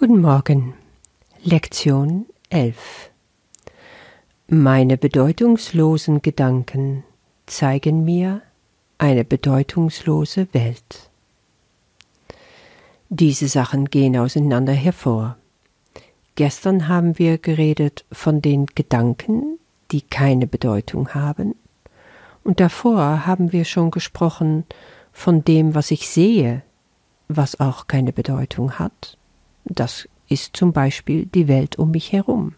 Guten Morgen. Lektion 11 Meine bedeutungslosen Gedanken zeigen mir eine bedeutungslose Welt. Diese Sachen gehen auseinander hervor. Gestern haben wir geredet von den Gedanken, die keine Bedeutung haben, und davor haben wir schon gesprochen von dem, was ich sehe, was auch keine Bedeutung hat das ist zum Beispiel die Welt um mich herum.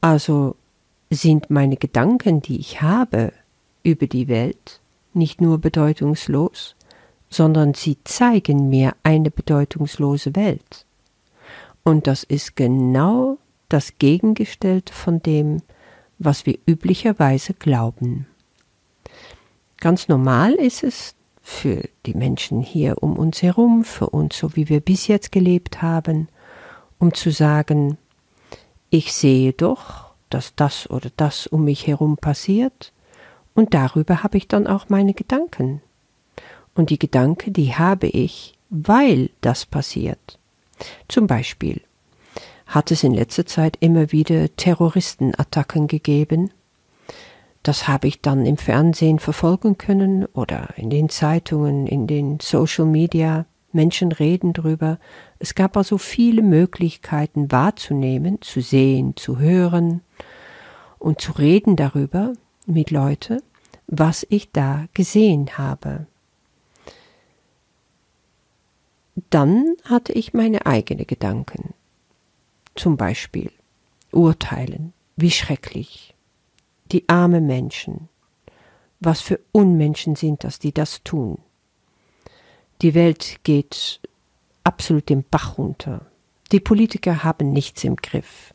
Also sind meine Gedanken, die ich habe über die Welt, nicht nur bedeutungslos, sondern sie zeigen mir eine bedeutungslose Welt. Und das ist genau das Gegengestellte von dem, was wir üblicherweise glauben. Ganz normal ist es, für die Menschen hier um uns herum, für uns, so wie wir bis jetzt gelebt haben, um zu sagen, ich sehe doch, dass das oder das um mich herum passiert, und darüber habe ich dann auch meine Gedanken. Und die Gedanken, die habe ich, weil das passiert. Zum Beispiel hat es in letzter Zeit immer wieder Terroristenattacken gegeben, das habe ich dann im Fernsehen verfolgen können oder in den Zeitungen, in den Social Media. Menschen reden drüber. Es gab also viele Möglichkeiten wahrzunehmen, zu sehen, zu hören und zu reden darüber mit Leuten, was ich da gesehen habe. Dann hatte ich meine eigenen Gedanken. Zum Beispiel urteilen, wie schrecklich, die arme Menschen. Was für Unmenschen sind das, die das tun. Die Welt geht absolut den Bach runter. Die Politiker haben nichts im Griff.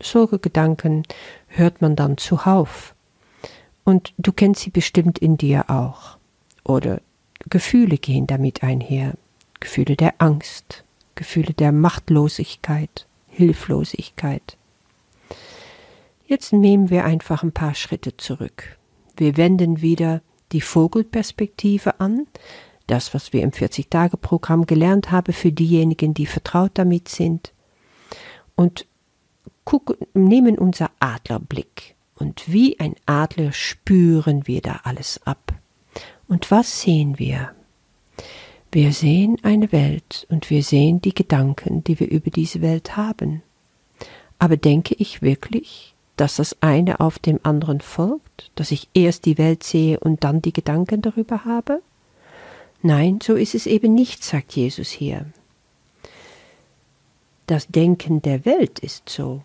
Solche Gedanken hört man dann zuhauf. Und du kennst sie bestimmt in dir auch. Oder Gefühle gehen damit einher. Gefühle der Angst, Gefühle der Machtlosigkeit, Hilflosigkeit. Jetzt nehmen wir einfach ein paar Schritte zurück. Wir wenden wieder die Vogelperspektive an, das, was wir im 40-Tage-Programm gelernt haben für diejenigen, die vertraut damit sind, und gucken, nehmen unser Adlerblick. Und wie ein Adler spüren wir da alles ab. Und was sehen wir? Wir sehen eine Welt und wir sehen die Gedanken, die wir über diese Welt haben. Aber denke ich wirklich, dass das eine auf dem anderen folgt, dass ich erst die Welt sehe und dann die Gedanken darüber habe? Nein, so ist es eben nicht, sagt Jesus hier. Das Denken der Welt ist so.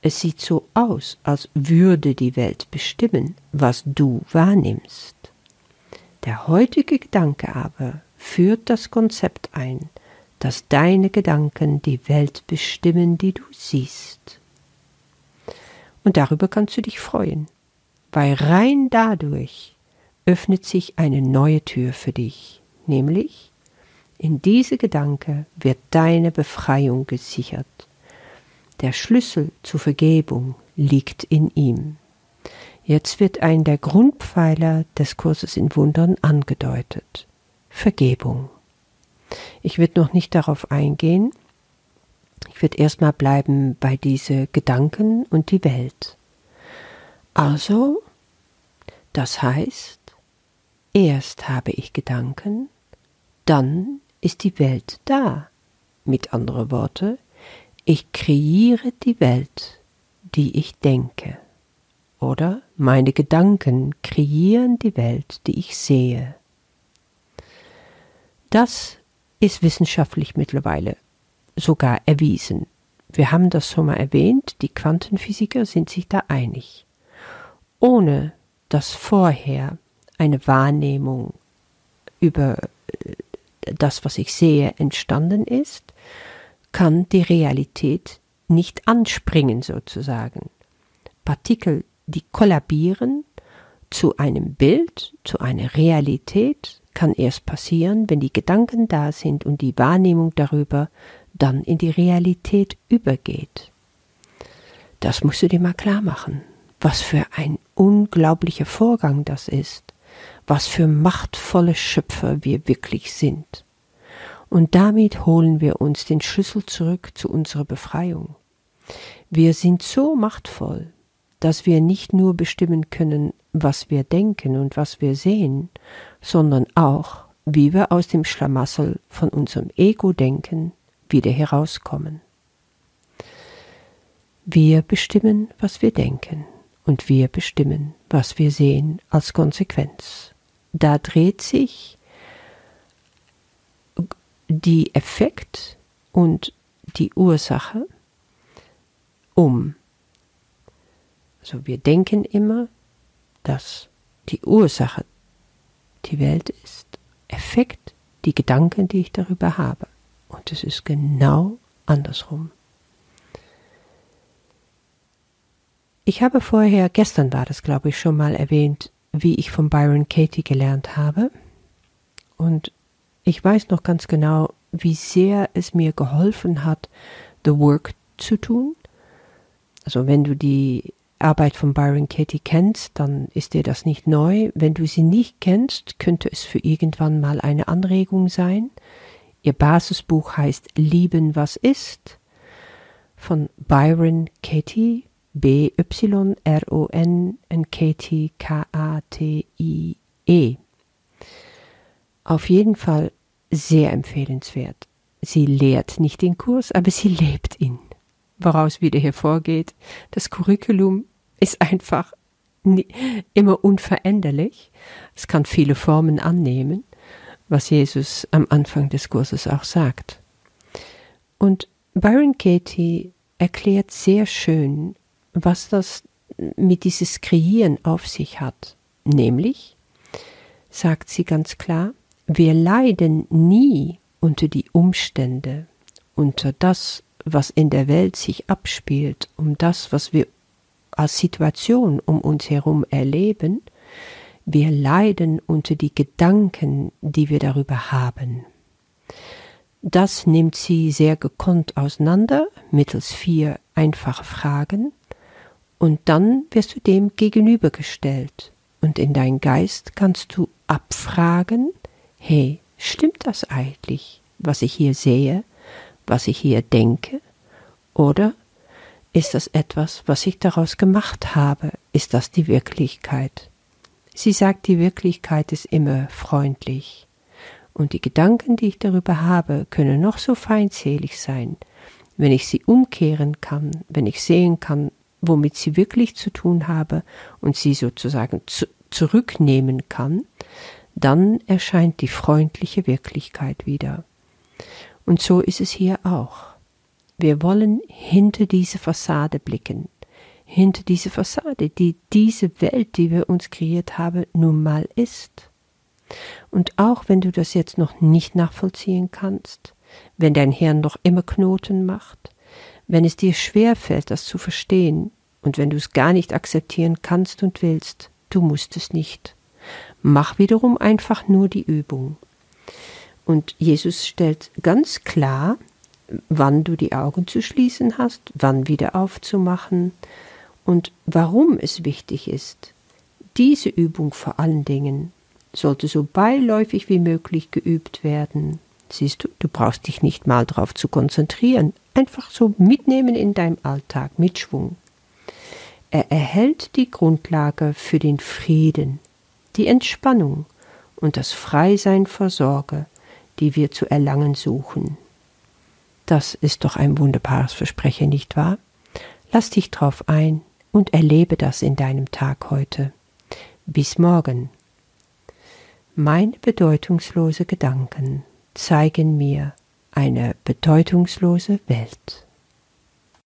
Es sieht so aus, als würde die Welt bestimmen, was du wahrnimmst. Der heutige Gedanke aber führt das Konzept ein, dass deine Gedanken die Welt bestimmen, die du siehst. Und darüber kannst du dich freuen, weil rein dadurch öffnet sich eine neue Tür für dich, nämlich in diese Gedanke wird deine Befreiung gesichert. Der Schlüssel zur Vergebung liegt in ihm. Jetzt wird ein der Grundpfeiler des Kurses in Wundern angedeutet. Vergebung. Ich werde noch nicht darauf eingehen, würde erstmal bleiben bei diese Gedanken und die Welt. Also, das heißt, erst habe ich Gedanken, dann ist die Welt da. Mit anderen Worten, ich kreiere die Welt, die ich denke. Oder meine Gedanken kreieren die Welt, die ich sehe. Das ist wissenschaftlich mittlerweile sogar erwiesen. Wir haben das schon mal erwähnt, die Quantenphysiker sind sich da einig. Ohne dass vorher eine Wahrnehmung über äh, das, was ich sehe, entstanden ist, kann die Realität nicht anspringen sozusagen. Partikel, die kollabieren zu einem Bild, zu einer Realität, kann erst passieren, wenn die Gedanken da sind und die Wahrnehmung darüber dann in die Realität übergeht. Das musst du dir mal klar machen. Was für ein unglaublicher Vorgang das ist. Was für machtvolle Schöpfer wir wirklich sind. Und damit holen wir uns den Schlüssel zurück zu unserer Befreiung. Wir sind so machtvoll, dass wir nicht nur bestimmen können, was wir denken und was wir sehen, sondern auch, wie wir aus dem Schlamassel von unserem Ego-Denken wieder herauskommen. Wir bestimmen, was wir denken, und wir bestimmen, was wir sehen als Konsequenz. Da dreht sich die Effekt und die Ursache um. Also wir denken immer, dass die Ursache die Welt ist, Effekt die Gedanken, die ich darüber habe. Und es ist genau andersrum. Ich habe vorher, gestern war das, glaube ich, schon mal erwähnt, wie ich von Byron Katie gelernt habe. Und ich weiß noch ganz genau, wie sehr es mir geholfen hat, The Work zu tun. Also wenn du die Arbeit von Byron Katie kennst, dann ist dir das nicht neu. Wenn du sie nicht kennst, könnte es für irgendwann mal eine Anregung sein. Ihr Basisbuch heißt Lieben, was ist von Byron Katie, B-Y-R-O-N, Katie, K-A-T-I-E. Auf jeden Fall sehr empfehlenswert. Sie lehrt nicht den Kurs, aber sie lebt ihn. Woraus wieder hervorgeht, das Curriculum ist einfach immer unveränderlich. Es kann viele Formen annehmen, was Jesus am Anfang des Kurses auch sagt. Und Byron Katie erklärt sehr schön, was das mit dieses Kreieren auf sich hat. Nämlich, sagt sie ganz klar, wir leiden nie unter die Umstände, unter das, was in der Welt sich abspielt, um das, was wir als Situation um uns herum erleben, wir leiden unter die Gedanken, die wir darüber haben. Das nimmt sie sehr gekonnt auseinander mittels vier einfache Fragen, und dann wirst du dem gegenübergestellt, und in dein Geist kannst du abfragen, hey, stimmt das eigentlich, was ich hier sehe, was ich hier denke? Oder ist das etwas, was ich daraus gemacht habe? Ist das die Wirklichkeit? Sie sagt, die Wirklichkeit ist immer freundlich. Und die Gedanken, die ich darüber habe, können noch so feindselig sein. Wenn ich sie umkehren kann, wenn ich sehen kann, womit sie wirklich zu tun habe und sie sozusagen zu zurücknehmen kann, dann erscheint die freundliche Wirklichkeit wieder. Und so ist es hier auch. Wir wollen hinter diese Fassade blicken, hinter diese Fassade, die diese Welt, die wir uns kreiert haben, nun mal ist. Und auch wenn du das jetzt noch nicht nachvollziehen kannst, wenn dein Hirn noch immer Knoten macht, wenn es dir schwer fällt, das zu verstehen, und wenn du es gar nicht akzeptieren kannst und willst, du musst es nicht. Mach wiederum einfach nur die Übung. Und Jesus stellt ganz klar, wann du die Augen zu schließen hast, wann wieder aufzumachen und warum es wichtig ist. Diese Übung vor allen Dingen sollte so beiläufig wie möglich geübt werden. Siehst du, du brauchst dich nicht mal darauf zu konzentrieren, einfach so mitnehmen in deinem Alltag mit Schwung. Er erhält die Grundlage für den Frieden, die Entspannung und das Freisein vor Sorge, die wir zu erlangen suchen. Das ist doch ein wunderbares Versprechen, nicht wahr? Lass dich drauf ein und erlebe das in deinem Tag heute. Bis morgen. Meine bedeutungslose Gedanken zeigen mir eine bedeutungslose Welt.